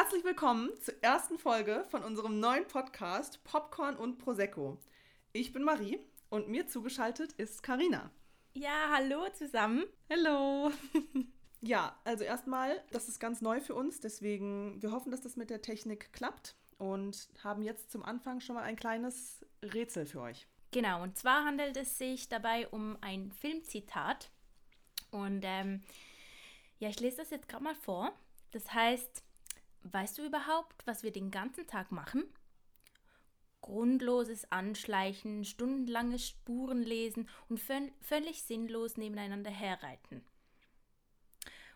Herzlich willkommen zur ersten Folge von unserem neuen Podcast Popcorn und Prosecco. Ich bin Marie und mir zugeschaltet ist Karina. Ja, hallo zusammen. Hallo. ja, also erstmal, das ist ganz neu für uns, deswegen wir hoffen, dass das mit der Technik klappt und haben jetzt zum Anfang schon mal ein kleines Rätsel für euch. Genau, und zwar handelt es sich dabei um ein Filmzitat. Und ähm, ja, ich lese das jetzt gerade mal vor. Das heißt, weißt du überhaupt, was wir den ganzen Tag machen? Grundloses Anschleichen, stundenlanges Spurenlesen und völlig sinnlos nebeneinander herreiten.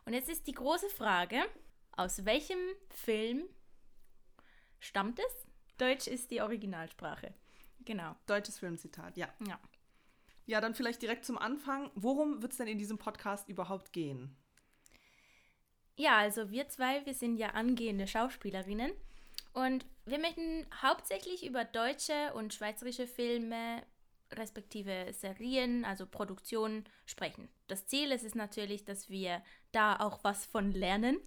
Und jetzt ist die große Frage, aus welchem Film stammt es? Deutsch ist die Originalsprache. Genau. Deutsches Filmzitat, ja. Ja. Ja, dann vielleicht direkt zum Anfang. Worum wird es denn in diesem Podcast überhaupt gehen? Ja, also wir zwei, wir sind ja angehende Schauspielerinnen und wir möchten hauptsächlich über deutsche und schweizerische Filme respektive Serien, also Produktionen sprechen. Das Ziel ist es natürlich, dass wir da auch was von lernen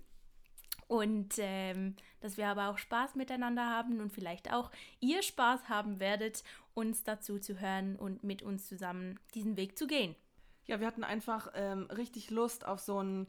und ähm, dass wir aber auch Spaß miteinander haben und vielleicht auch ihr Spaß haben werdet, uns dazu zu hören und mit uns zusammen diesen Weg zu gehen. Ja, wir hatten einfach ähm, richtig Lust auf so ein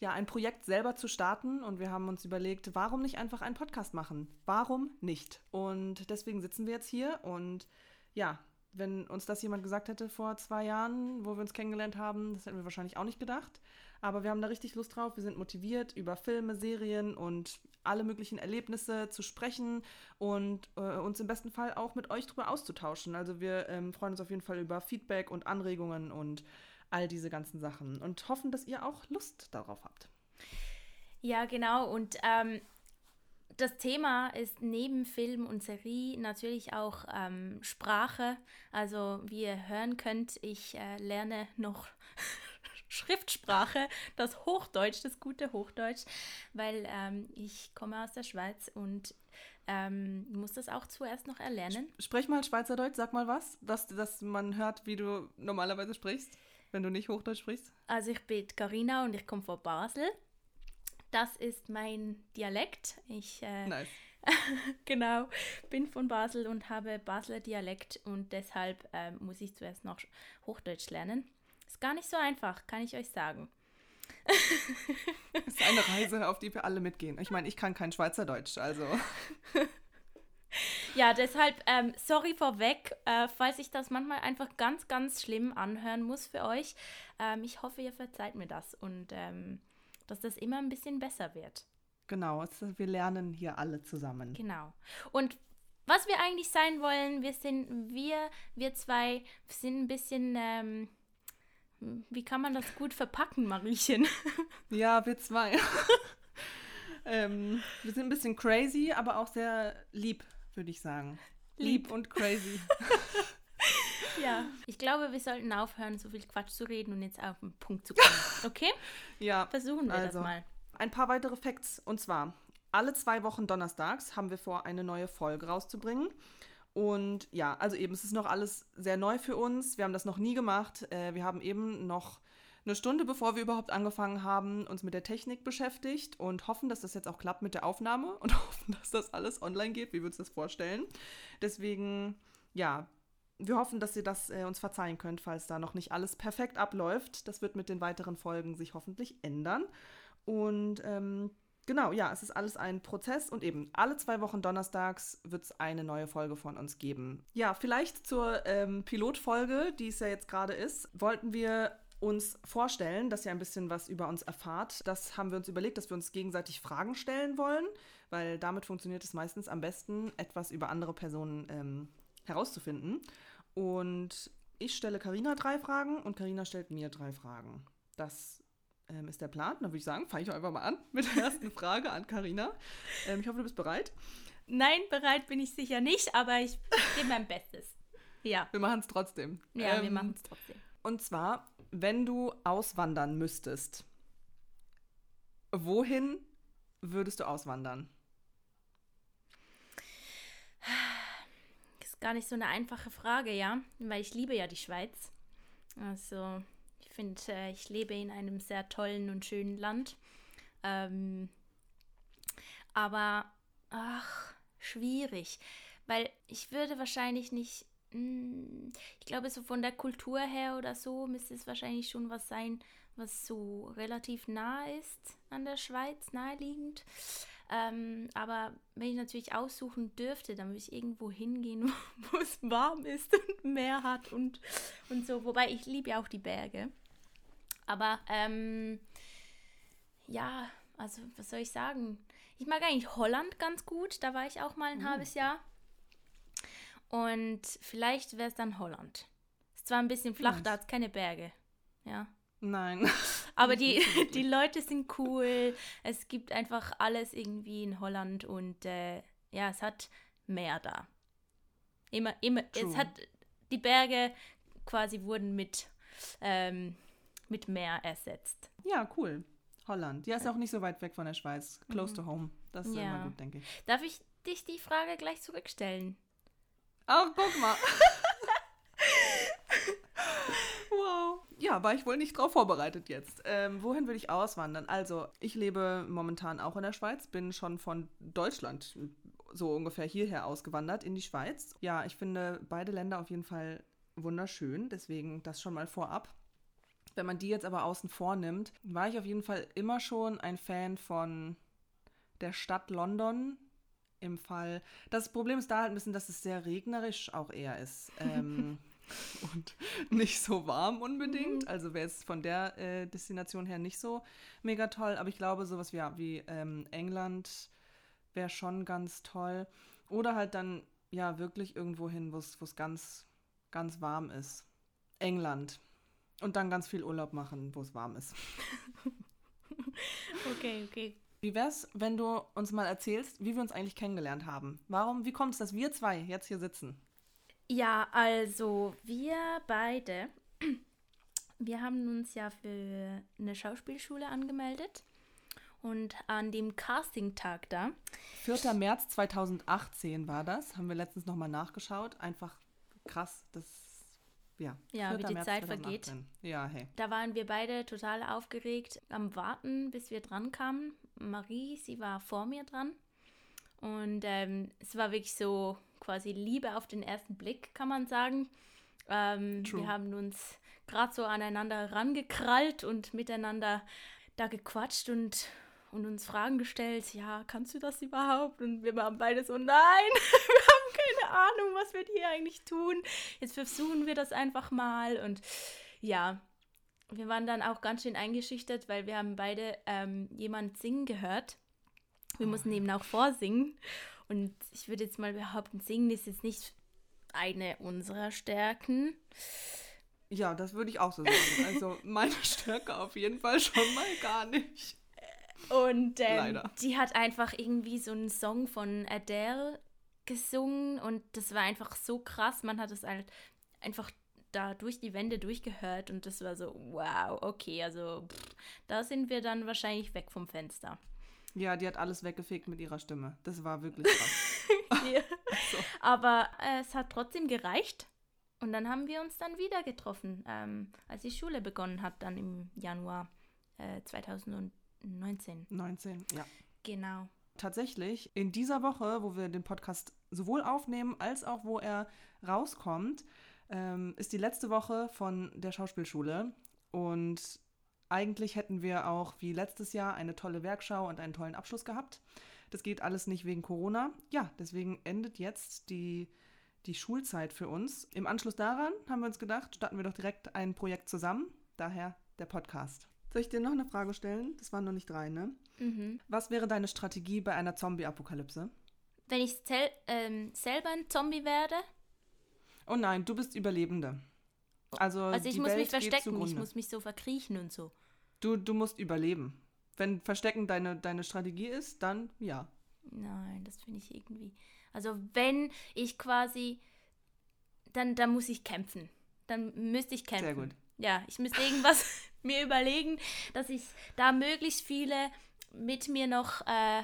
ja, ein Projekt selber zu starten und wir haben uns überlegt, warum nicht einfach einen Podcast machen? Warum nicht? Und deswegen sitzen wir jetzt hier und ja, wenn uns das jemand gesagt hätte vor zwei Jahren, wo wir uns kennengelernt haben, das hätten wir wahrscheinlich auch nicht gedacht. Aber wir haben da richtig Lust drauf. Wir sind motiviert, über Filme, Serien und alle möglichen Erlebnisse zu sprechen und äh, uns im besten Fall auch mit euch drüber auszutauschen. Also wir ähm, freuen uns auf jeden Fall über Feedback und Anregungen und all diese ganzen Sachen und hoffen, dass ihr auch Lust darauf habt. Ja, genau. Und ähm, das Thema ist neben Film und Serie natürlich auch ähm, Sprache. Also wie ihr hören könnt, ich äh, lerne noch Schriftsprache, das Hochdeutsch, das gute Hochdeutsch, weil ähm, ich komme aus der Schweiz und ähm, muss das auch zuerst noch erlernen. Sprech mal Schweizerdeutsch, sag mal was, dass, dass man hört, wie du normalerweise sprichst wenn du nicht Hochdeutsch sprichst? Also ich bin Carina und ich komme von Basel. Das ist mein Dialekt. Ich äh, nice. genau bin von Basel und habe Basler Dialekt und deshalb äh, muss ich zuerst noch Hochdeutsch lernen. Ist gar nicht so einfach, kann ich euch sagen. das ist eine Reise, auf die wir alle mitgehen. Ich meine, ich kann kein Schweizerdeutsch, also. Ja, deshalb, ähm, sorry vorweg, äh, falls ich das manchmal einfach ganz, ganz schlimm anhören muss für euch. Ähm, ich hoffe, ihr verzeiht mir das und ähm, dass das immer ein bisschen besser wird. Genau, wir lernen hier alle zusammen. Genau. Und was wir eigentlich sein wollen, wir sind, wir, wir zwei sind ein bisschen, ähm, wie kann man das gut verpacken, Mariechen? Ja, wir zwei. ähm, wir sind ein bisschen crazy, aber auch sehr lieb würde ich sagen. Lieb, Lieb und crazy. ja, ich glaube, wir sollten aufhören, so viel Quatsch zu reden und jetzt auf den Punkt zu kommen. Okay? ja. Versuchen wir also, das mal. Ein paar weitere Facts. Und zwar, alle zwei Wochen donnerstags haben wir vor, eine neue Folge rauszubringen. Und ja, also eben, es ist noch alles sehr neu für uns. Wir haben das noch nie gemacht. Äh, wir haben eben noch eine Stunde bevor wir überhaupt angefangen haben, uns mit der Technik beschäftigt und hoffen, dass das jetzt auch klappt mit der Aufnahme und hoffen, dass das alles online geht, wie wir uns das vorstellen. Deswegen, ja, wir hoffen, dass ihr das äh, uns verzeihen könnt, falls da noch nicht alles perfekt abläuft. Das wird mit den weiteren Folgen sich hoffentlich ändern. Und ähm, genau, ja, es ist alles ein Prozess und eben alle zwei Wochen donnerstags wird es eine neue Folge von uns geben. Ja, vielleicht zur ähm, Pilotfolge, die es ja jetzt gerade ist, wollten wir uns vorstellen, dass ihr ein bisschen was über uns erfahrt. Das haben wir uns überlegt, dass wir uns gegenseitig Fragen stellen wollen, weil damit funktioniert es meistens am besten, etwas über andere Personen ähm, herauszufinden. Und ich stelle Karina drei Fragen und Karina stellt mir drei Fragen. Das ähm, ist der Plan. Dann würde ich sagen, fange ich einfach mal an mit der ersten Frage an Karina. Ähm, ich hoffe, du bist bereit. Nein, bereit bin ich sicher nicht, aber ich gebe mein Bestes. Ja. Wir machen es trotzdem. Ja, ähm, wir machen es trotzdem. Und zwar, wenn du auswandern müsstest, wohin würdest du auswandern? Das ist gar nicht so eine einfache Frage, ja, weil ich liebe ja die Schweiz. Also, finde, äh, ich lebe in einem sehr tollen und schönen Land. Ähm, Aber, ach, schwierig. Weil ich würde wahrscheinlich nicht. Hm, ich glaube, so von der Kultur her oder so müsste es wahrscheinlich schon was sein, was so relativ nah ist an der Schweiz, naheliegend. Ähm, aber wenn ich natürlich aussuchen dürfte, dann würde ich irgendwo hingehen, wo es warm ist und Meer hat und, und so. Wobei ich liebe ja auch die Berge. Aber ähm, ja, also was soll ich sagen? Ich mag eigentlich Holland ganz gut. Da war ich auch mal ein mhm. halbes Jahr. Und vielleicht wäre es dann Holland. Ist zwar ein bisschen flach, nice. da hat es keine Berge. Ja. Nein. Aber die, die Leute sind cool. Es gibt einfach alles irgendwie in Holland und äh, ja, es hat Meer da. Immer, immer, True. es hat die Berge quasi wurden mit, ähm, mit Meer ersetzt. Ja, cool. Holland. Ja, ist auch nicht so weit weg von der Schweiz. Close mhm. to home. Das ist ja. immer gut, denke ich. Darf ich dich die Frage gleich zurückstellen? Ach, guck mal. wow. Ja, war ich wohl nicht drauf vorbereitet jetzt. Ähm, wohin will ich auswandern? Also, ich lebe momentan auch in der Schweiz, bin schon von Deutschland so ungefähr hierher ausgewandert in die Schweiz. Ja, ich finde beide Länder auf jeden Fall wunderschön, deswegen das schon mal vorab. Wenn man die jetzt aber außen vor nimmt, war ich auf jeden Fall immer schon ein Fan von der Stadt London, im Fall. Das Problem ist da halt ein bisschen, dass es sehr regnerisch auch eher ist. Ähm, und nicht so warm unbedingt. Mhm. Also wäre es von der äh, Destination her nicht so mega toll. Aber ich glaube, sowas wie, wie ähm, England wäre schon ganz toll. Oder halt dann ja wirklich irgendwo hin, wo es ganz, ganz warm ist. England. Und dann ganz viel Urlaub machen, wo es warm ist. okay, okay. Wie wär's, wenn du uns mal erzählst, wie wir uns eigentlich kennengelernt haben? Warum, wie kommt es, dass wir zwei jetzt hier sitzen? Ja, also wir beide, wir haben uns ja für eine Schauspielschule angemeldet. Und an dem Casting-Tag da. 4. März 2018 war das. Haben wir letztens nochmal nachgeschaut. Einfach krass, das ja, ja wie die März Zeit 2018. vergeht. Ja, hey. Da waren wir beide total aufgeregt am Warten, bis wir dran kamen. Marie, sie war vor mir dran. Und ähm, es war wirklich so quasi Liebe auf den ersten Blick, kann man sagen. Ähm, wir haben uns gerade so aneinander herangekrallt und miteinander da gequatscht und, und uns Fragen gestellt. Ja, kannst du das überhaupt? Und wir waren beide so, nein, Ahnung, was wir hier eigentlich tun. Jetzt versuchen wir das einfach mal. Und ja, wir waren dann auch ganz schön eingeschüchtert, weil wir haben beide ähm, jemand singen gehört. Wir oh. mussten eben auch vorsingen. Und ich würde jetzt mal behaupten, singen ist jetzt nicht eine unserer Stärken. Ja, das würde ich auch so sagen. Also meine Stärke auf jeden Fall schon mal gar nicht. Und ähm, die hat einfach irgendwie so einen Song von Adele gesungen und das war einfach so krass. Man hat es halt einfach da durch die Wände durchgehört und das war so, wow, okay, also pff, da sind wir dann wahrscheinlich weg vom Fenster. Ja, die hat alles weggefegt mit ihrer Stimme. Das war wirklich krass. ja. so. Aber äh, es hat trotzdem gereicht. Und dann haben wir uns dann wieder getroffen, ähm, als die Schule begonnen hat, dann im Januar äh, 2019. 19, ja. Genau. Tatsächlich, in dieser Woche, wo wir den Podcast sowohl aufnehmen, als auch wo er rauskommt, ähm, ist die letzte Woche von der Schauspielschule. Und eigentlich hätten wir auch wie letztes Jahr eine tolle Werkschau und einen tollen Abschluss gehabt. Das geht alles nicht wegen Corona. Ja, deswegen endet jetzt die, die Schulzeit für uns. Im Anschluss daran haben wir uns gedacht, starten wir doch direkt ein Projekt zusammen. Daher der Podcast. Soll ich dir noch eine Frage stellen? Das waren noch nicht drei, ne? Mhm. Was wäre deine Strategie bei einer Zombie-Apokalypse? Wenn ich sel ähm, selber ein Zombie werde, Oh nein, du bist Überlebende. Also, also ich muss Welt mich verstecken, ich muss mich so verkriechen und so. Du, du musst überleben. Wenn Verstecken deine, deine Strategie ist, dann ja. Nein, das finde ich irgendwie. Also wenn ich quasi, dann, dann muss ich kämpfen. Dann müsste ich kämpfen. Sehr gut. Ja, ich müsste irgendwas mir überlegen, dass ich da möglichst viele mit mir noch äh,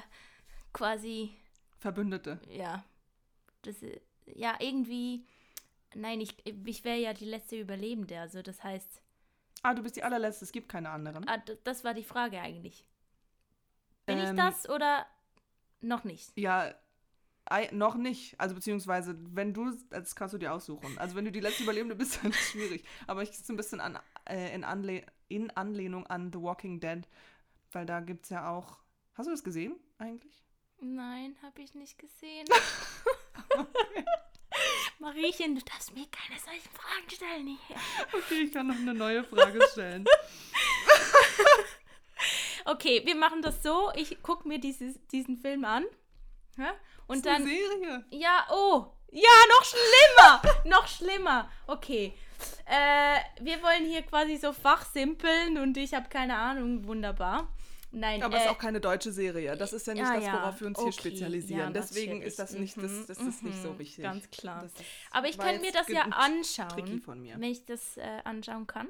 quasi. Verbündete. Ja. Das, ja, irgendwie Nein, ich, ich wäre ja die letzte Überlebende, also das heißt. Ah, du bist die allerletzte, es gibt keine anderen. Ah, das war die Frage eigentlich. Bin ähm, ich das oder Noch nicht. Ja, noch nicht. Also beziehungsweise, wenn du, das kannst du dir aussuchen. Also wenn du die letzte Überlebende bist, dann ist es schwierig. Aber ich ist ein bisschen an, äh, in, Anle in Anlehnung an The Walking Dead, weil da gibt es ja auch. Hast du das gesehen eigentlich? Nein, habe ich nicht gesehen. Mariechen, du darfst mir keine solchen Fragen stellen hier. Okay, ich kann noch eine neue Frage stellen. Okay, wir machen das so. Ich gucke mir dieses, diesen Film an. Ja? Und das ist eine dann. Serie. Ja, oh. Ja, noch schlimmer. noch schlimmer. Okay. Äh, wir wollen hier quasi so fachsimpeln und ich habe keine Ahnung. Wunderbar. Nein, Aber äh, es ist auch keine deutsche Serie. Das ist ja nicht ja, das, ja. worauf wir uns hier Okay, spezialisieren. ja, Deswegen ist das nicht, das, das ist nicht so Mhm, wichtig. ganz klar. Ist- aber ich kann mir das ja anschauen, tricky von mir. wenn ich das äh, anschauen kann.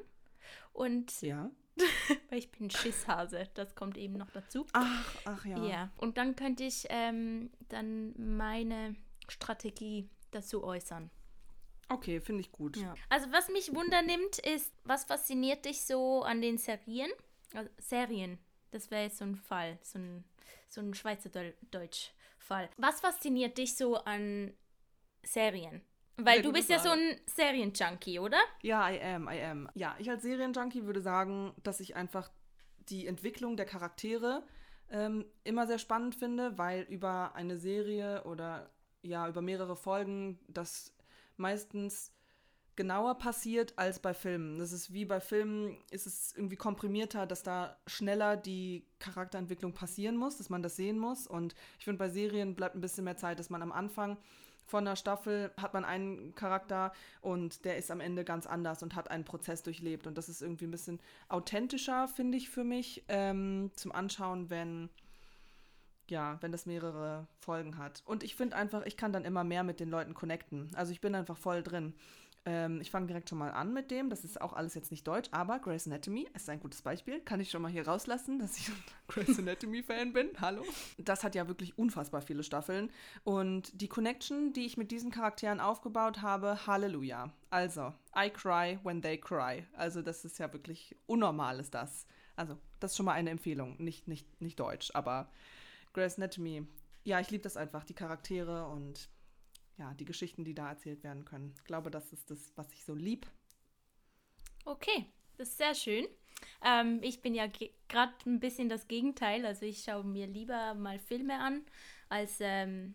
Und Ja. weil ich bin Schisshase, das kommt eben noch dazu. Ach, ach ja. Ja. Und dann könnte ich ähm, dann meine Strategie dazu äußern. Okay, finde ich gut. Ja. Also was mich wundernimmt, ist, was fasziniert dich so an den Serien? Also, Serien, das wäre jetzt so ein Fall, so ein, so ein Schweizerdeutsch-Fall. Was fasziniert dich so an Serien? Weil du bist ja so Frage. ein Serienjunkie, oder? Ja, I am, I am. Ja, ich als Serienjunkie würde sagen, dass ich einfach die Entwicklung der Charaktere ähm, immer sehr spannend finde, weil über eine Serie oder ja, über mehrere Folgen das meistens genauer passiert als bei Filmen. Das ist wie bei Filmen, ist es irgendwie komprimierter, dass da schneller die Charakterentwicklung passieren muss, dass man das sehen muss. Und ich finde, bei Serien bleibt ein bisschen mehr Zeit, dass man am Anfang von einer Staffel hat man einen Charakter und der ist am Ende ganz anders und hat einen Prozess durchlebt. Und das ist irgendwie ein bisschen authentischer, finde ich, für mich ähm, zum Anschauen, wenn ja, wenn das mehrere Folgen hat. Und ich finde einfach, ich kann dann immer mehr mit den Leuten connecten. Also ich bin einfach voll drin. Ähm, ich fange direkt schon mal an mit dem. Das ist auch alles jetzt nicht deutsch, aber Grey's Anatomy ist ein gutes Beispiel. Kann ich schon mal hier rauslassen, dass ich ein Grey's Anatomy-Fan bin. Hallo. Das hat ja wirklich unfassbar viele Staffeln. Und die Connection, die ich mit diesen Charakteren aufgebaut habe, Halleluja. Also, I cry when they cry. Also, das ist ja wirklich unnormal, ist das. Also, das ist schon mal eine Empfehlung. Nicht, nicht, nicht deutsch, aber Grey's Anatomy. Ja, ich liebe das einfach, die Charaktere und ja, die Geschichten, die da erzählt werden können. Ich glaube, das ist das, was ich so lieb. Okay, das ist sehr schön. Ähm, ich bin ja gerade ein bisschen das Gegenteil. Also ich schaue mir lieber mal Filme an als ähm,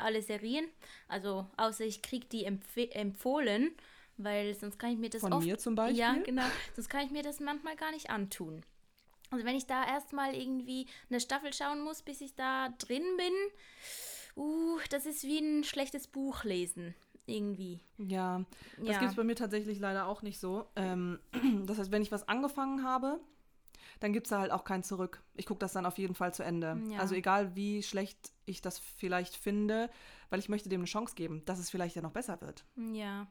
alle Serien. Also außer ich kriege die empf empfohlen, weil sonst kann ich mir das Von oft... mir zum Beispiel? Ja, genau. Sonst kann ich mir das manchmal gar nicht antun. Also wenn ich da erstmal irgendwie eine Staffel schauen muss, bis ich da drin bin, uh, das ist wie ein schlechtes Buch lesen. Irgendwie. Ja, das Ja. gibt es bei mir tatsächlich leider auch nicht so. Ähm, das heißt, wenn ich was angefangen habe, dann gibt es da halt auch kein Zurück. Ich gucke das dann auf jeden Fall zu Ende. Ja. Also egal, wie schlecht ich das vielleicht finde, weil ich möchte dem eine Chance geben, dass es vielleicht ja noch besser wird. Ja,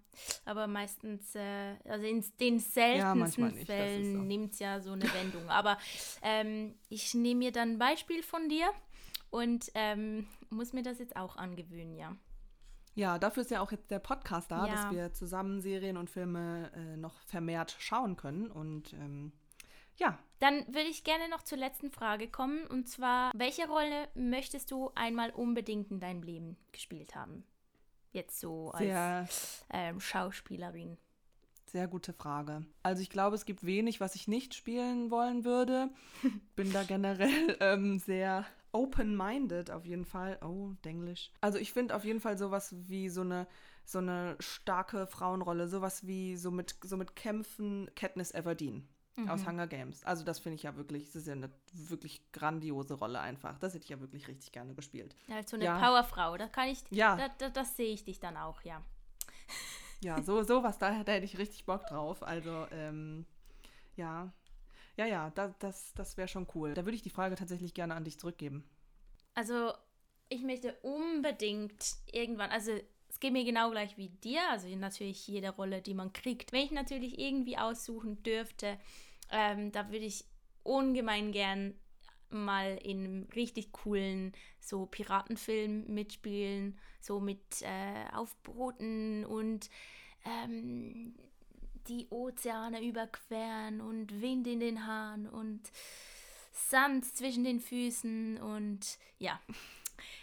aber meistens, äh, also in den seltensten ist Fällen so. nimmt es ja so eine Wendung. Aber ähm, ich nehme mir dann ein Beispiel von dir und ähm, muss mir das jetzt auch angewöhnen, ja. Ja, dafür ist ja auch jetzt der Podcast da, Ja. dass wir zusammen Serien und Filme äh, noch vermehrt schauen können. Und ähm, ja, Dann würde ich gerne noch zur letzten Frage kommen und zwar, welche Rolle möchtest du einmal unbedingt in deinem Leben gespielt haben? Jetzt so als sehr, ähm, Schauspielerin. sehr gute Frage. Also ich glaube, es gibt wenig, was ich nicht spielen wollen würde. Bin da generell ähm, sehr open-minded auf jeden Fall. Oh, Denglisch. Also ich finde auf jeden Fall sowas wie so eine so eine starke Frauenrolle, sowas wie so mit so mit Kämpfen Katniss Everdeen aus Hunger Games. Also das finde ich ja wirklich, das ist ja eine wirklich grandiose Rolle einfach. Das hätte ich ja wirklich richtig gerne gespielt. Als so eine Ja. Powerfrau, da kann ich, Ja. da, da, das sehe ich dich dann auch, ja. Ja, so sowas, da, da hätte ich richtig Bock drauf. Also, ähm, ja. Ja, ja, da, das, das wäre schon cool. Da würde ich die Frage tatsächlich gerne an dich zurückgeben. Also, ich möchte unbedingt irgendwann, also es geht mir genau gleich wie dir, also natürlich jede Rolle, die man kriegt. Wenn ich natürlich irgendwie aussuchen dürfte, ähm, da würde ich ungemein gern mal in einem richtig coolen so Piratenfilm mitspielen, so mit äh, Aufbooten und ähm, die Ozeane überqueren und Wind in den Haaren und Sand zwischen den Füßen und ja,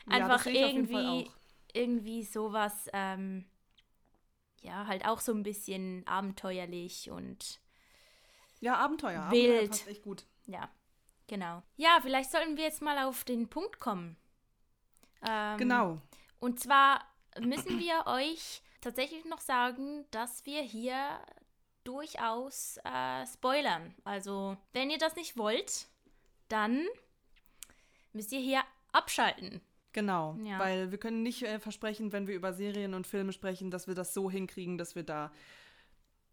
Einfach ja, irgendwie, irgendwie sowas, ähm, ja, halt auch so ein bisschen abenteuerlich und ja, Abenteuer. Wild. Abenteuer passt echt gut. Ja, genau. Ja, vielleicht sollten wir jetzt mal auf den Punkt kommen. Ähm, genau. Und zwar müssen wir euch tatsächlich noch sagen, dass wir hier durchaus äh, spoilern. Also, wenn ihr das nicht wollt, dann müsst ihr hier abschalten. Genau, ja. weil wir können nicht äh, versprechen, wenn wir über Serien und Filme sprechen, dass wir das so hinkriegen, dass wir da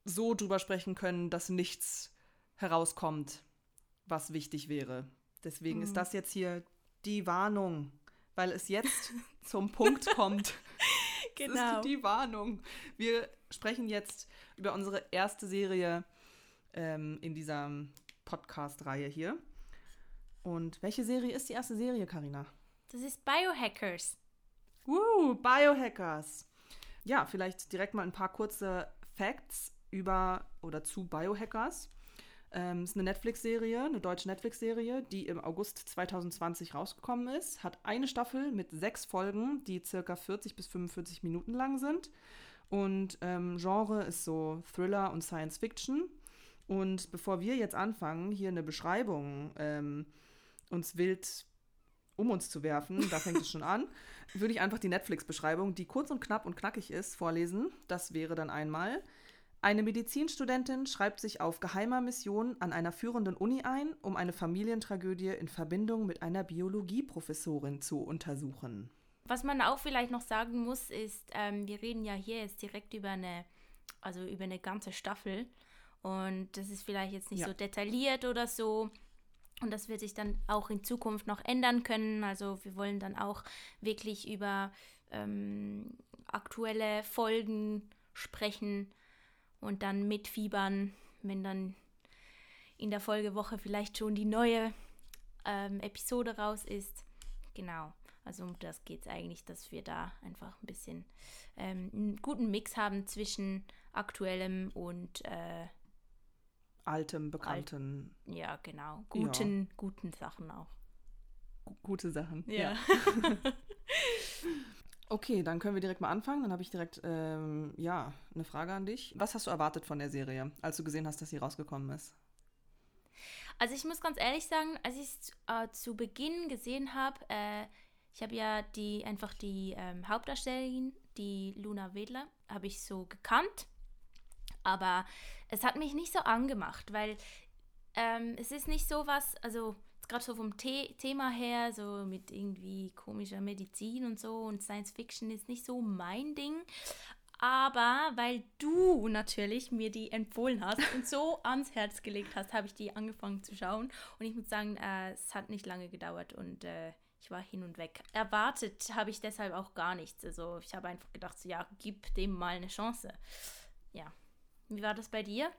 so drüber sprechen können, dass nichts herauskommt, was wichtig wäre. Deswegen mhm. ist das jetzt hier die Warnung, weil es jetzt zum Punkt kommt. Genau. Das ist die Warnung. Wir sprechen jetzt über unsere erste Serie ähm, in dieser Podcast-Reihe hier. Und welche Serie ist die erste Serie, Karina? Das ist Biohackers. Uh, Biohackers. Ja, vielleicht direkt mal ein paar kurze Facts über oder zu Biohackers. Ähm, ist eine Netflix-Serie, eine deutsche Netflix-Serie, die im August 2020 rausgekommen ist. Hat eine Staffel mit sechs Folgen, die circa 40 bis 45 Minuten lang sind. Und ähm, Genre ist so Thriller und Science Fiction. Und bevor wir jetzt anfangen, hier eine Beschreibung ähm, uns wild um uns zu werfen, da fängt es schon an, würde ich einfach die Netflix-Beschreibung, die kurz und knapp und knackig ist, vorlesen. Das wäre dann einmal. Eine Medizinstudentin schreibt sich auf geheimer Mission an einer führenden Uni ein, um eine Familientragödie in Verbindung mit einer Biologieprofessorin zu untersuchen. Was man auch vielleicht noch sagen muss, ist, ähm, wir reden ja hier jetzt direkt über eine, also über eine ganze Staffel. Und das ist vielleicht jetzt nicht ja. so detailliert oder so. Und das wird sich dann auch in Zukunft noch ändern können. Also wir wollen dann auch wirklich über ähm, aktuelle Folgen sprechen und dann mitfiebern, wenn dann in der Folgewoche vielleicht schon die neue ähm, Episode raus ist. Genau. Also um das geht es eigentlich, dass wir da einfach ein bisschen ähm, einen guten Mix haben zwischen aktuellem und äh, altem, bekannten. Alt, ja, genau. Guten, ja. guten Sachen auch. G gute Sachen. Ja. ja. Okay, dann können wir direkt mal anfangen. Dann habe ich direkt, ähm, ja, eine Frage an dich. Was hast du erwartet von der Serie, als du gesehen hast, dass sie rausgekommen ist? Also ich muss ganz ehrlich sagen, als ich es äh, zu Beginn gesehen habe, äh, ich habe ja die einfach die ähm, Hauptdarstellerin, die Luna Wedler, habe ich so gekannt. Aber es hat mich nicht so angemacht, weil ähm, es ist nicht so was, also gerade so vom The Thema her, so mit irgendwie komischer Medizin und so und Science Fiction ist nicht so mein Ding. Aber weil du natürlich mir die empfohlen hast und so ans Herz gelegt hast, habe ich die angefangen zu schauen. Und ich muss sagen, äh, es hat nicht lange gedauert und äh, ich war hin und weg. Erwartet habe ich deshalb auch gar nichts. Also ich habe einfach gedacht, so, ja, gib dem mal eine Chance. Ja. Wie war das bei dir?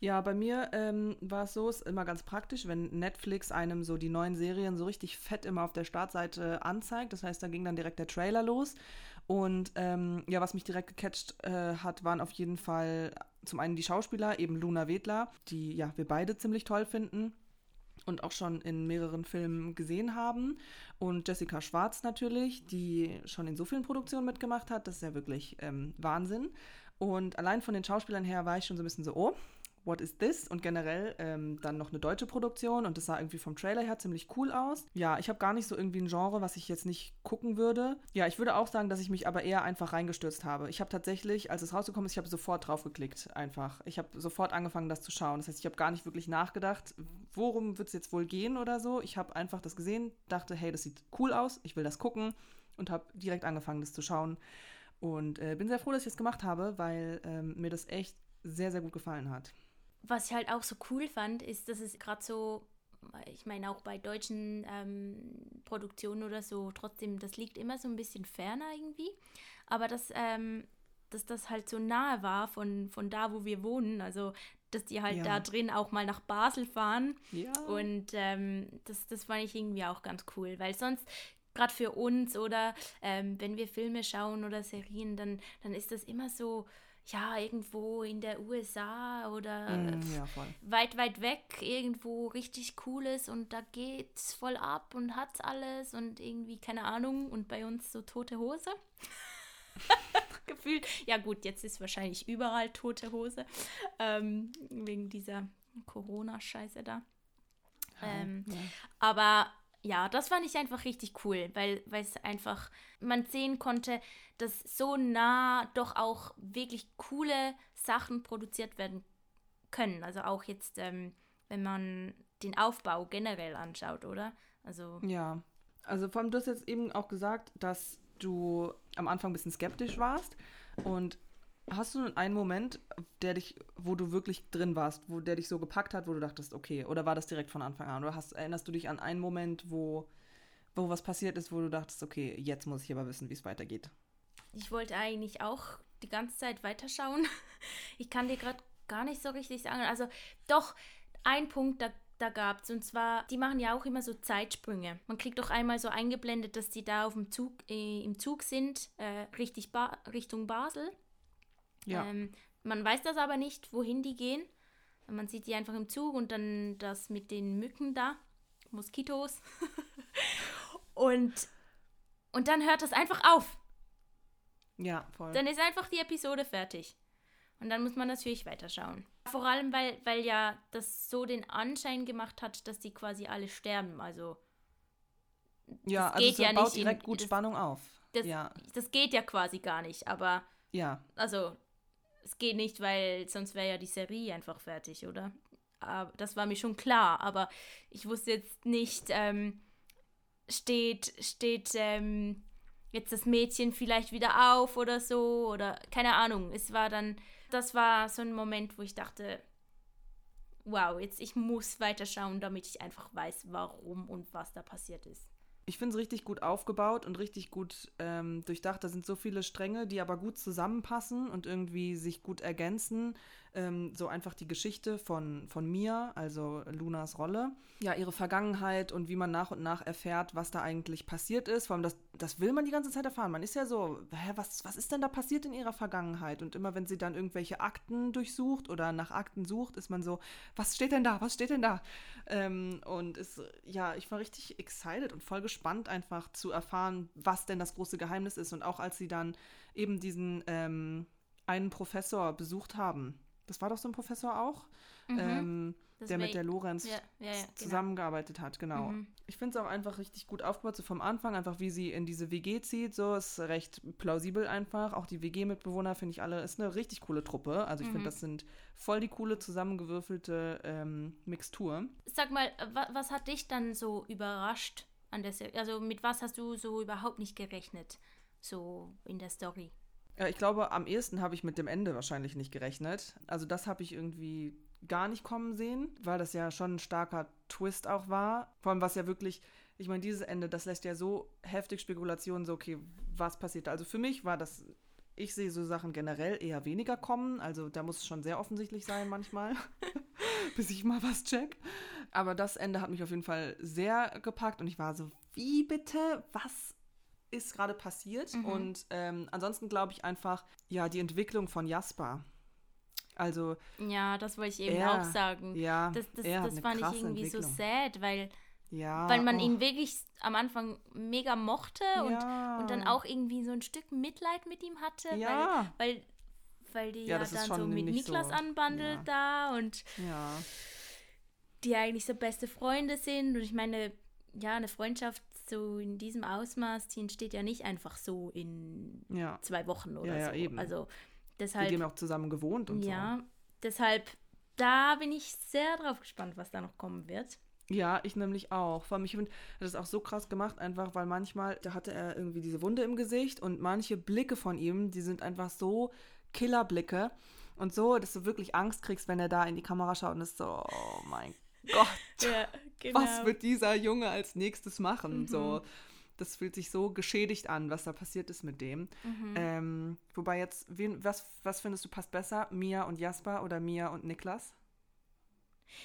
Ja, bei mir ähm, war es so, ist immer ganz praktisch, wenn Netflix einem so die neuen Serien so richtig fett immer auf der Startseite anzeigt. Das heißt, da ging dann direkt der Trailer los. Und ähm, ja, was mich direkt gecatcht äh, hat, waren auf jeden Fall zum einen die Schauspieler, eben Luna Wedler, die ja wir beide ziemlich toll finden und auch schon in mehreren Filmen gesehen haben. Und Jessica Schwarz natürlich, die schon in so vielen Produktionen mitgemacht hat. Das ist ja wirklich ähm, Wahnsinn. Und allein von den Schauspielern her war ich schon so ein bisschen so, oh, What is This? Und generell ähm, dann noch eine deutsche Produktion und das sah irgendwie vom Trailer her ziemlich cool aus. Ja, ich habe gar nicht so irgendwie ein Genre, was ich jetzt nicht gucken würde. Ja, ich würde auch sagen, dass ich mich aber eher einfach reingestürzt habe. Ich habe tatsächlich, als es rausgekommen ist, ich habe sofort drauf geklickt, einfach. Ich habe sofort angefangen, das zu schauen. Das heißt, ich habe gar nicht wirklich nachgedacht, worum wird es jetzt wohl gehen oder so. Ich habe einfach das gesehen, dachte, hey, das sieht cool aus, ich will das gucken und habe direkt angefangen, das zu schauen. Und äh, bin sehr froh, dass ich das gemacht habe, weil ähm, mir das echt sehr, sehr gut gefallen hat was ich halt auch so cool fand, ist, dass es gerade so, ich meine auch bei deutschen ähm, Produktionen oder so, trotzdem, das liegt immer so ein bisschen ferner irgendwie. Aber dass, ähm, dass das halt so nahe war von, von da, wo wir wohnen. Also, dass die halt ja. da drin auch mal nach Basel fahren. Ja. Und ähm, das, das fand ich irgendwie auch ganz cool, weil sonst gerade für uns oder ähm, wenn wir Filme schauen oder Serien, dann, dann ist das immer so, ja, irgendwo in der USA oder Mm, ja, weit, weit weg, irgendwo richtig cooles und da geht's voll ab und hat's alles und irgendwie, keine Ahnung, und bei uns so tote Hose. Gefühlt. Ja, gut, jetzt ist wahrscheinlich überall tote Hose. Ähm, wegen dieser Corona-Scheiße da. Ähm, ja. aber ja, das fand ich einfach richtig cool, weil es einfach, man sehen konnte, dass so nah doch auch wirklich coole Sachen produziert werden können. Also auch jetzt, ähm, wenn man den Aufbau generell anschaut, oder? Also, Ja, also vor allem, du hast jetzt eben auch gesagt, dass du am Anfang ein bisschen skeptisch warst. Und hast du einen Moment, der dich, wo du wirklich drin warst, wo der dich so gepackt hat, wo du dachtest, okay, oder war das direkt von Anfang an? Oder hast, erinnerst du dich an einen Moment, wo, wo was passiert ist, wo du dachtest, okay, jetzt muss ich aber wissen, wie es weitergeht? ich wollte eigentlich auch die ganze Zeit weiterschauen. Ich kann dir gerade gar nicht so richtig sagen. Also, doch, ein Punkt, da, da gab es. Und zwar, die machen ja auch immer so Zeitsprünge. Man kriegt doch einmal so eingeblendet, dass die da auf dem Zug, äh, im Zug sind, äh, richtig ba Richtung Basel. Ja. Ähm, man weiß das aber nicht, wohin die gehen. Man sieht die einfach im Zug und dann das mit den Mücken da, Moskitos. und, und dann hört das einfach auf. ja, voll. Dann ist einfach die Episode fertig. Und dann muss man natürlich weiterschauen. Vor allem, weil, weil ja das so den Anschein gemacht hat, dass die quasi alle sterben. Also ja, also geht ja baut nicht in- direkt gut das- Spannung auf. das, ja, das geht ja quasi gar nicht. Aber ja, also es geht nicht, weil sonst wäre ja die Serie einfach fertig, oder? Aber das war mir schon klar. Aber ich wusste jetzt nicht, ähm, steht, steht ähm, jetzt das Mädchen vielleicht wieder auf oder so oder keine Ahnung. Es war dann, das war so ein Moment, wo ich dachte, wow, jetzt ich muss weiterschauen, damit ich einfach weiß, warum und was da passiert ist. Ich finde es richtig gut aufgebaut und richtig gut ähm, durchdacht. Da sind so viele Stränge, die aber gut zusammenpassen und irgendwie sich gut ergänzen. Ähm, so einfach die Geschichte von, von Mia, also Lunas Rolle. Ja, ihre Vergangenheit und wie man nach und nach erfährt, was da eigentlich passiert ist. Vor allem, das, das will man die ganze Zeit erfahren. Man ist ja so, hä, was, was ist denn da passiert in ihrer Vergangenheit? Und immer wenn sie dann irgendwelche Akten durchsucht oder nach Akten sucht, ist man so, was steht denn da? Was steht denn da? Ähm, und ist, ja, ich war richtig excited und voll gespannt, einfach zu erfahren, was denn das große Geheimnis ist. Und auch als sie dann eben diesen ähm, einen Professor besucht haben. Das war doch so ein Professor auch, ähm, Das der mit der Lorenz Ja, ja, ja, genau. zusammengearbeitet hat, genau. Mhm. Ich finde es auch einfach richtig gut aufgebaut, so vom Anfang, einfach wie sie in diese WG zieht, so ist recht plausibel einfach. Auch die WG-Mitbewohner finde ich alle, ist eine richtig coole Truppe. Also ich Mhm. finde, das sind voll die coole zusammengewürfelte ähm, Mixtur. Sag mal, wa was hat dich dann so überrascht an der Serie? Also mit was hast du so überhaupt nicht gerechnet, so in der Story? Ja, ich glaube, am ehesten habe ich mit dem Ende wahrscheinlich nicht gerechnet. Also das habe ich irgendwie gar nicht kommen sehen, weil das ja schon ein starker Twist auch war. Vor allem was ja wirklich, ich meine, dieses Ende, das lässt ja so heftig Spekulationen, so okay, was passiert da? Also für mich war das, ich sehe so Sachen generell eher weniger kommen. Also da muss es schon sehr offensichtlich sein manchmal, bis ich mal was check. Aber das Ende hat mich auf jeden Fall sehr gepackt und ich war so, wie bitte? Was ist gerade passiert? Mhm. Und ähm, ansonsten glaube ich einfach, ja, die Entwicklung von Jasper. Also, Ja, das wollte ich eben Er- auch sagen. ja, Das, das, er das fand ich irgendwie so sad, weil, ja, weil man oh, ihn wirklich am Anfang mega mochte und, ja. und dann auch irgendwie so ein Stück Mitleid mit ihm hatte, Ja. weil, weil, weil die Ja, ja, dann so mit nicht so- Niklas anbandelt da und die eigentlich so beste Freunde sind. Und ich meine, ja, eine Freundschaft so in diesem Ausmaß, die entsteht ja nicht einfach so in ja. zwei Wochen oder Ja, ja, so. eben. Also deshalb, haben ja auch zusammen gewohnt und ja, deshalb, da bin ich sehr drauf gespannt, was da noch kommen wird. so. Ja, ich nämlich auch. Vor allem, ich finde, das ist auch so krass gemacht, einfach weil manchmal, da hatte er irgendwie diese Wunde im Gesicht und manche Blicke von ihm, die sind einfach so Killerblicke und so, dass du wirklich Angst kriegst, wenn er da in die Kamera schaut und ist so, oh mein Gott. Ja, genau. was wird dieser Junge als nächstes machen? Mhm. So, das fühlt sich so geschädigt an, was da passiert ist mit dem. Mhm. Ähm, wobei jetzt, wen, was, was findest du passt besser? Mia und Jasper oder Mia und Niklas?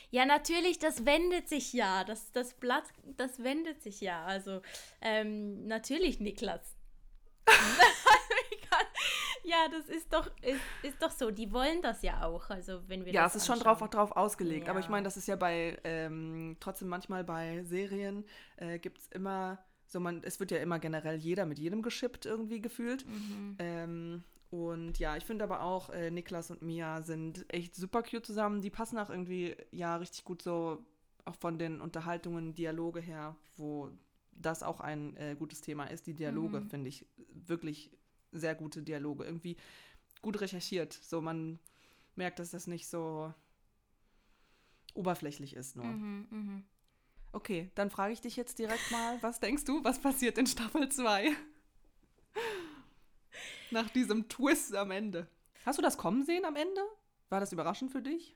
Ja, natürlich, das wendet sich ja. Das, das Blatt, das wendet sich ja. Also, ähm, natürlich, Niklas. ja, das ist doch, ist, ist doch so. Die wollen das ja auch. Also, wenn wir Ja, das es ist schon drauf, drauf ausgelegt. Aber ich Ja. meine, das ist ja bei, ähm, trotzdem manchmal bei Serien, äh, gibt es immer, so man, es wird ja immer generell jeder mit jedem geschippt irgendwie gefühlt. Mhm. Ähm, und ja, ich finde aber auch, äh, Niklas und Mia sind echt super cute zusammen. Die passen auch irgendwie, ja, richtig gut so, auch von den Unterhaltungen, Dialoge her, wo das auch ein äh, gutes Thema ist. Die Dialoge, Mhm. finde ich, wirklich sehr gute Dialoge. Irgendwie gut recherchiert. So, man merkt, dass das nicht so oberflächlich ist nur. Mhm, mhm. Okay, dann frage ich dich jetzt direkt mal, was denkst du, was passiert in Staffel 2? Nach diesem Twist am Ende. Hast du das kommen sehen am Ende? War das überraschend für dich?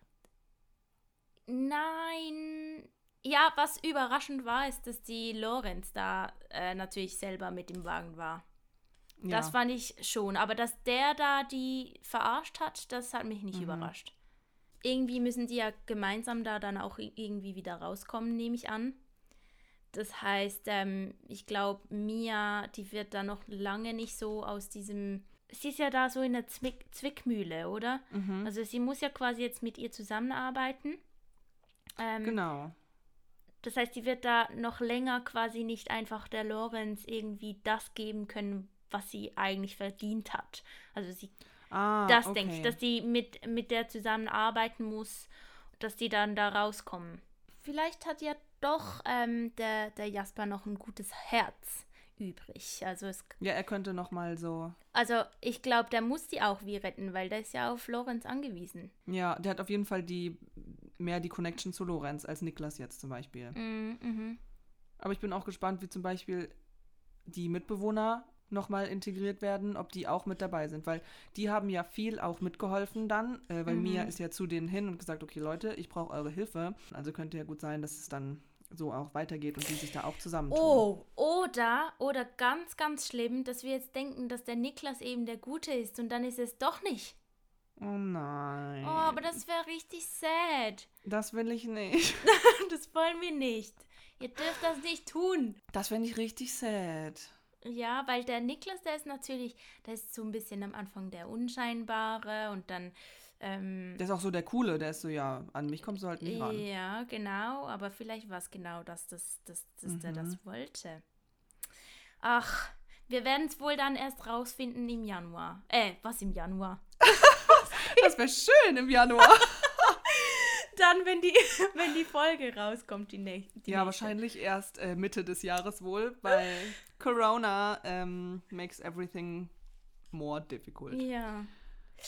Nein. Ja, was überraschend war, ist, dass die Lorenz da äh, natürlich selber mit dem Wagen war. Das fand ich schon. Aber dass der da die verarscht hat, das hat mich nicht Mhm. überrascht. Irgendwie müssen die ja gemeinsam da dann auch irgendwie wieder rauskommen, nehme ich an. Das heißt, ähm, ich glaube, Mia, die wird da noch lange nicht so aus diesem. Sie ist ja da so in der Zwick Zwickmühle, oder? Mhm. Also sie muss ja quasi jetzt mit ihr zusammenarbeiten. Ähm, Genau. das heißt, sie wird da noch länger quasi nicht einfach der Lorenz irgendwie das geben können, was sie eigentlich verdient hat. Also sie, Ah, das okay. denke ich, dass sie mit, mit der zusammenarbeiten muss, dass die dann da rauskommen. Vielleicht hat ja doch ähm, der, der Jasper noch ein gutes Herz übrig. Also es Ja, er könnte noch mal so. also ich glaube, der muss die auch wie retten, weil der ist ja auf Lorenz angewiesen. Ja, der hat auf jeden Fall die mehr die Connection zu Lorenz als Niklas jetzt zum Beispiel. Mhm, mhm. Aber ich bin auch gespannt, wie zum Beispiel die Mitbewohner nochmal integriert werden, ob die auch mit dabei sind, weil die haben ja viel auch mitgeholfen dann, äh, weil Mhm. Mia ist ja zu denen hin und gesagt, okay Leute, ich brauche eure Hilfe. Also könnte ja gut sein, dass es dann so auch weitergeht und die sich da auch zusammentun. Oh, oder, oder ganz, ganz schlimm, dass wir jetzt denken, dass der Niklas eben der Gute ist und dann ist es doch nicht. Oh nein. Oh, aber das wäre richtig sad. das will ich nicht. Das wollen wir nicht. Ihr dürft das nicht tun. Das finde ich richtig sad. Ja, weil der Niklas, der ist natürlich, der ist so ein bisschen am Anfang der Unscheinbare und dann, ähm, Der ist auch so der Coole, der ist so, ja, an mich kommst du halt nicht ran. ja, genau, aber vielleicht war es genau das, dass, dass, dass der Mhm. das wollte. Ach, wir werden es wohl dann erst rausfinden im Januar. Äh, was im Januar? Das wäre schön im Januar. Dann, wenn die, wenn die Folge rauskommt, die, näch die ja, nächste. wahrscheinlich erst äh, Mitte des Jahres wohl, weil Corona ähm, makes everything more difficult. Ja.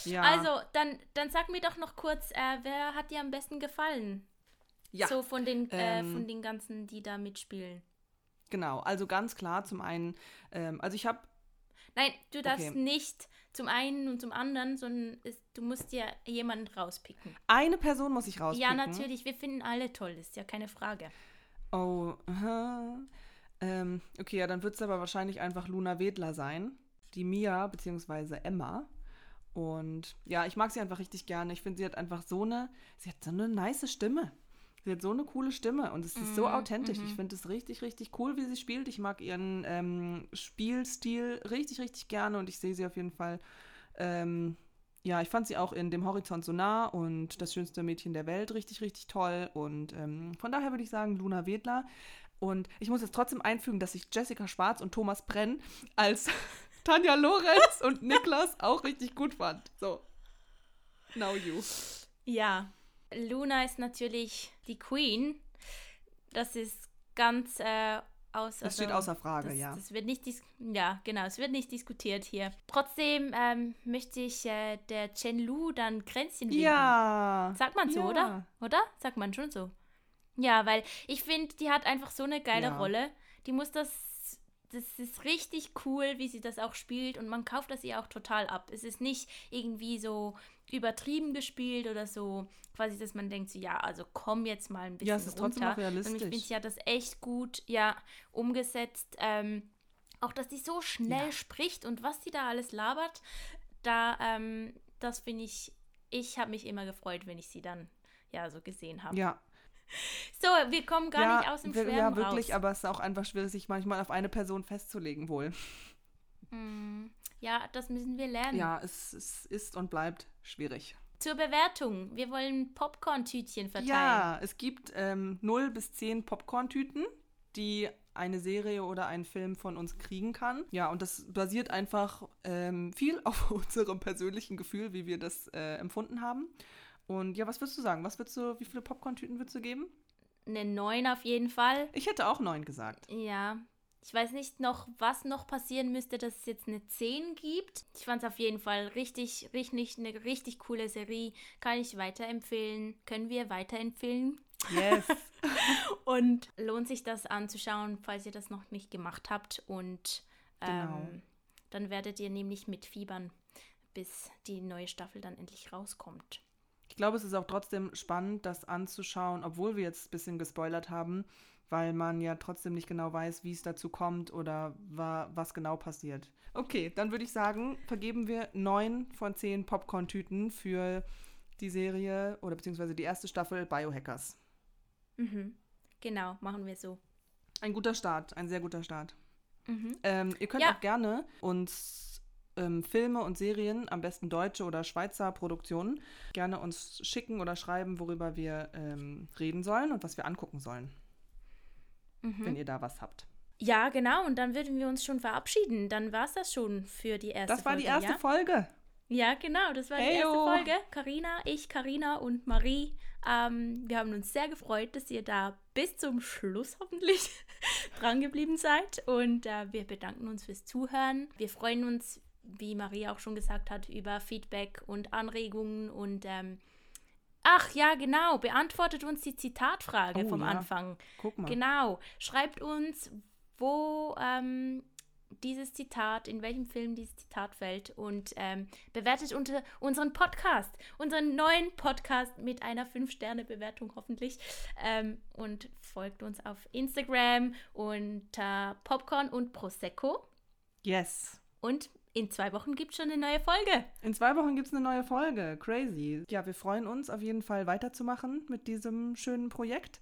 Ja, Also, dann, dann sag mir doch noch kurz, äh, wer hat dir am besten gefallen? ja So von den, äh, Ähm, von den ganzen, die da mitspielen. genau. Also ganz klar zum einen, ähm, also ich habe, Nein, du darfst Okay. nicht zum einen und zum anderen, sondern es, du musst dir jemanden rauspicken. eine Person muss ich Ja, rauspicken. natürlich, wir finden alle toll, ist ja keine Frage. Oh, aha. Ähm, okay, ja, dann wird es aber wahrscheinlich einfach Luna Wedler sein. Die Mia, beziehungsweise Emma. Und ja, ich mag sie einfach richtig gerne. Ich finde, sie hat einfach so eine, sie hat so eine nice Stimme. Sie hat so eine coole Stimme und es ist so Mhm, authentisch. mhm. Ich finde es richtig, richtig cool, wie sie spielt. Ich mag ihren ähm, Spielstil richtig, richtig gerne und ich sehe sie auf jeden Fall. Ähm, ja, ich fand sie auch in Dem Horizont so nah und Das schönste Mädchen der Welt richtig, richtig toll. Und ähm, von daher würde ich sagen, Luna Wedler. Und ich muss jetzt trotzdem einfügen, dass ich Jessica Schwarz und Thomas Brenn als Tanja Lorenz und Niklas auch richtig gut fand. So. Now you. Ja, Luna ist natürlich die Queen. Das ist ganz äh, außer. Das steht außer Frage, das, ja. Das wird nicht ja, genau, es wird nicht diskutiert hier. Trotzdem ähm, möchte ich äh, der Chen Lu dann Kränzchen winken. Ja. Sagt man so, Ja. oder? Oder? Sagt man schon so. Ja, weil ich finde, die hat einfach so eine geile Ja. Rolle. Die muss das. Das ist richtig cool, wie sie das auch spielt und man kauft das ihr auch total ab. Es ist nicht irgendwie so übertrieben gespielt oder so, quasi, dass man denkt, so, ja, also komm jetzt mal ein bisschen Ja, es ist trotzdem runter. noch realistisch. Und ich finde, sie hat das echt gut, ja, umgesetzt. Ähm, auch, dass sie so schnell Ja. spricht und was sie da alles labert, da, ähm, das finde ich, ich habe mich immer gefreut, wenn ich sie dann ja so gesehen habe. Ja. So, wir kommen gar ja, nicht aus dem Schwärmen Ja, wirklich, raus. aber es ist auch einfach schwierig, sich manchmal auf eine Person festzulegen wohl. Mm, Ja, das müssen wir lernen. Ja, es, es ist und bleibt schwierig. Zur Bewertung. Wir wollen Popcorn-Tütchen verteilen. Ja, es gibt ähm, 0 bis 10 Popcorn-Tüten, die eine Serie oder ein Film von uns kriegen kann. Ja, und das basiert einfach ähm, viel auf unserem persönlichen Gefühl, wie wir das äh, empfunden haben. Und ja, was würdest du sagen? Was würdest du, wie viele Popcorn-Tüten würdest du geben? Eine 9 auf jeden Fall. Ich hätte auch 9 gesagt. Ja. Ich weiß nicht noch, was noch passieren müsste, dass es jetzt eine 10 gibt. Ich fand es auf jeden Fall richtig, richtig, eine richtig coole Serie. Kann ich weiterempfehlen. Können wir weiterempfehlen. Yes. Und lohnt sich das anzuschauen, falls ihr das noch nicht gemacht habt. Und ähm, Genau. dann werdet ihr nämlich mitfiebern, bis die neue Staffel dann endlich rauskommt. Ich glaube, es ist auch trotzdem spannend, das anzuschauen, obwohl wir jetzt ein bisschen gespoilert haben, weil man ja trotzdem nicht genau weiß, wie es dazu kommt oder wa was genau passiert. Okay, dann würde ich sagen, vergeben wir neun von zehn Popcorn-Tüten für die Serie oder beziehungsweise die erste Staffel Biohackers. Mhm. Genau, machen wir so. Ein guter Start, ein sehr guter Start. Mhm. Ähm, ihr könnt Ja. auch gerne uns ähm, Filme und Serien, am besten deutsche oder Schweizer Produktionen, gerne uns schicken oder schreiben, worüber wir ähm, reden sollen und was wir angucken sollen, Mhm. wenn ihr da was habt. Ja, genau. Und dann würden wir uns schon verabschieden. Dann war es das schon für die erste Das war Folge. die erste ja? Folge. Ja, genau. Das war die Heyo. erste Folge. Karina, ich, Karina und Marie. Ähm, wir haben uns sehr gefreut, dass ihr da bis zum Schluss hoffentlich dran geblieben seid. Und äh, wir bedanken uns fürs Zuhören. Wir freuen uns, wie Marie auch schon gesagt hat, über Feedback und Anregungen und ähm, Ach ja, genau. Beantwortet uns die Zitatfrage Oh, vom ja. Anfang. Guck mal. Genau. Schreibt uns, wo ähm, dieses Zitat, in welchem Film dieses Zitat fällt und ähm, bewertet unter unseren Podcast, unseren neuen Podcast mit einer 5-Sterne-Bewertung hoffentlich. Ähm, und folgt uns auf Instagram unter Popcorn und Prosecco. Yes. Und in zwei Wochen gibt es schon eine neue Folge. In zwei Wochen gibt es eine neue Folge. Crazy. Ja, wir freuen uns auf jeden Fall weiterzumachen mit diesem schönen Projekt.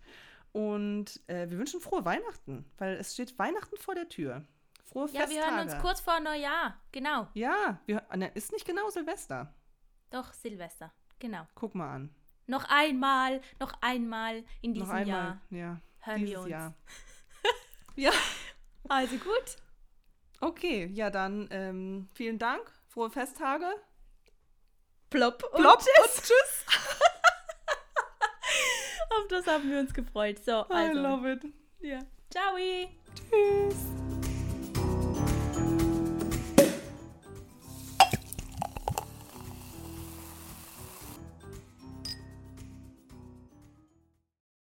Und äh, wir wünschen frohe Weihnachten, weil es steht Weihnachten vor der Tür. Frohe Ja, Festtage. wir hören uns kurz vor Neujahr. Genau. Ja, wir, ne, ist nicht genau Silvester. Doch, Silvester. Genau. Guck mal an. Noch einmal, noch einmal in diesem Noch einmal. Jahr Ja. hören wir uns. Jahr. ja. Also gut. Okay, ja dann ähm, vielen Dank. Frohe Festtage. Plopp und Plopp tschüss. und tschüss. Auf das haben wir uns gefreut. So, I also. love it. Ja. Ciao. Tschüss.